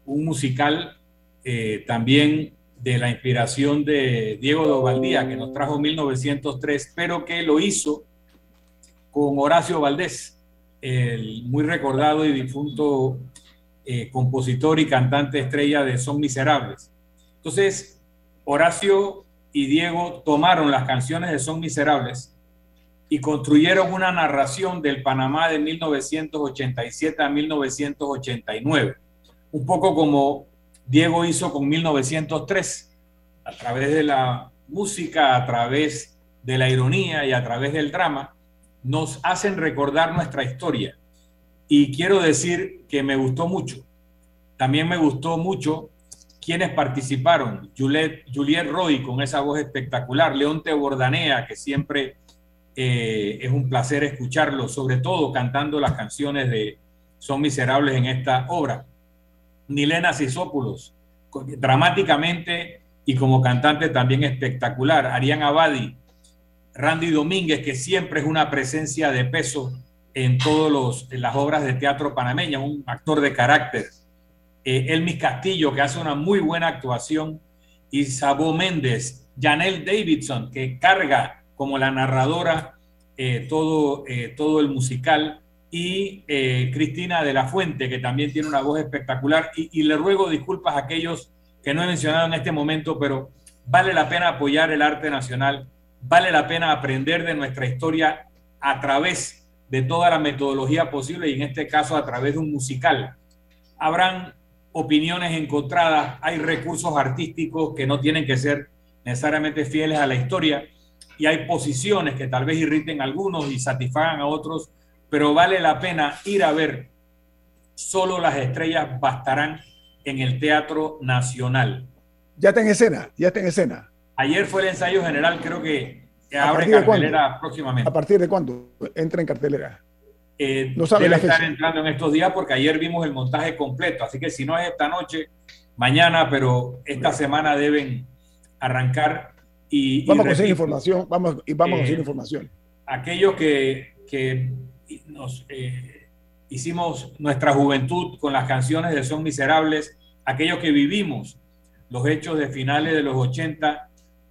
un musical eh, también de la inspiración de Diego Dovaldía, que nos trajo 1903, pero que lo hizo con Horacio Valdés, el muy recordado y difunto eh, compositor y cantante estrella de Son Miserables. Entonces, Horacio y Diego tomaron las canciones de Son Miserables y construyeron una narración del Panamá de 1987 a 1989, un poco como Diego hizo con 1903, a través de la música, a través de la ironía y a través del drama, nos hacen recordar nuestra historia. Y quiero decir que me gustó mucho. También me gustó mucho quienes participaron. Juliet, Roy con esa voz espectacular, Leonte Bordanea, que siempre eh, es un placer escucharlo, sobre todo cantando las canciones de Son Miserables en esta obra. Nilena Sisópulos, dramáticamente y como cantante también espectacular. Arián Abadi, Randy Domínguez, que siempre es una presencia de peso en todas las obras de teatro panameña, un actor de carácter. Eh, Elmis Castillo, que hace una muy buena actuación. Y Sabo Méndez, Janelle Davidson, que carga como la narradora eh, todo, eh, todo el musical y eh, Cristina de la Fuente, que también tiene una voz espectacular. Y, le ruego disculpas a aquellos que no he mencionado en este momento, pero vale la pena apoyar el arte nacional, vale la pena aprender de nuestra historia a través de toda la metodología posible y en este caso a través de un musical. Habrán opiniones encontradas, hay recursos artísticos que no tienen que ser necesariamente fieles a la historia y hay posiciones que tal vez irriten a algunos y satisfagan a otros pero vale la pena ir a ver Solo las estrellas bastarán en el Teatro Nacional. Ya está en escena, ya está en escena. Ayer fue el ensayo general, creo que abre cartelera próximamente. ¿A partir de cuándo entra en cartelera? Eh, no sabe debe estar entrando en estos días porque ayer vimos el montaje completo, así que si no es esta noche, mañana, pero esta semana deben arrancar y vamos a conseguir información, vamos y vamos a conseguir eh, información. Aquellos que, que nos eh, hicimos nuestra juventud con las canciones de Son Miserables, aquellos que vivimos los hechos de finales de los 80,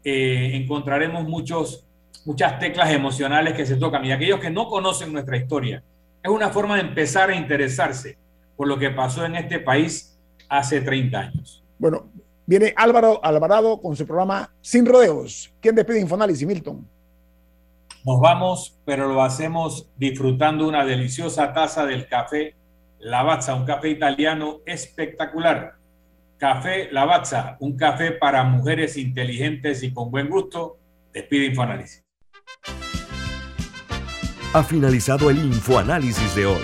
eh, encontraremos muchos, muchas teclas emocionales que se tocan. Y aquellos que no conocen nuestra historia, es una forma de empezar a interesarse por lo que pasó en este país hace 30 años. Bueno, viene Álvaro Alvarado con su programa Sin Rodeos. ¿Quién despide Infoanálisis, Milton? Nos vamos, pero lo hacemos disfrutando una deliciosa taza del café Lavazza, un café italiano espectacular. Café Lavazza, un café para mujeres inteligentes y con buen gusto. Despide Infoanálisis. Ha finalizado el Infoanálisis de hoy.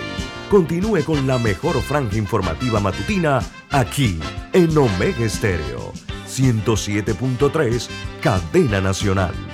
Continúe con la mejor franja informativa matutina aquí en Omega Estéreo 107.3, Cadena Nacional.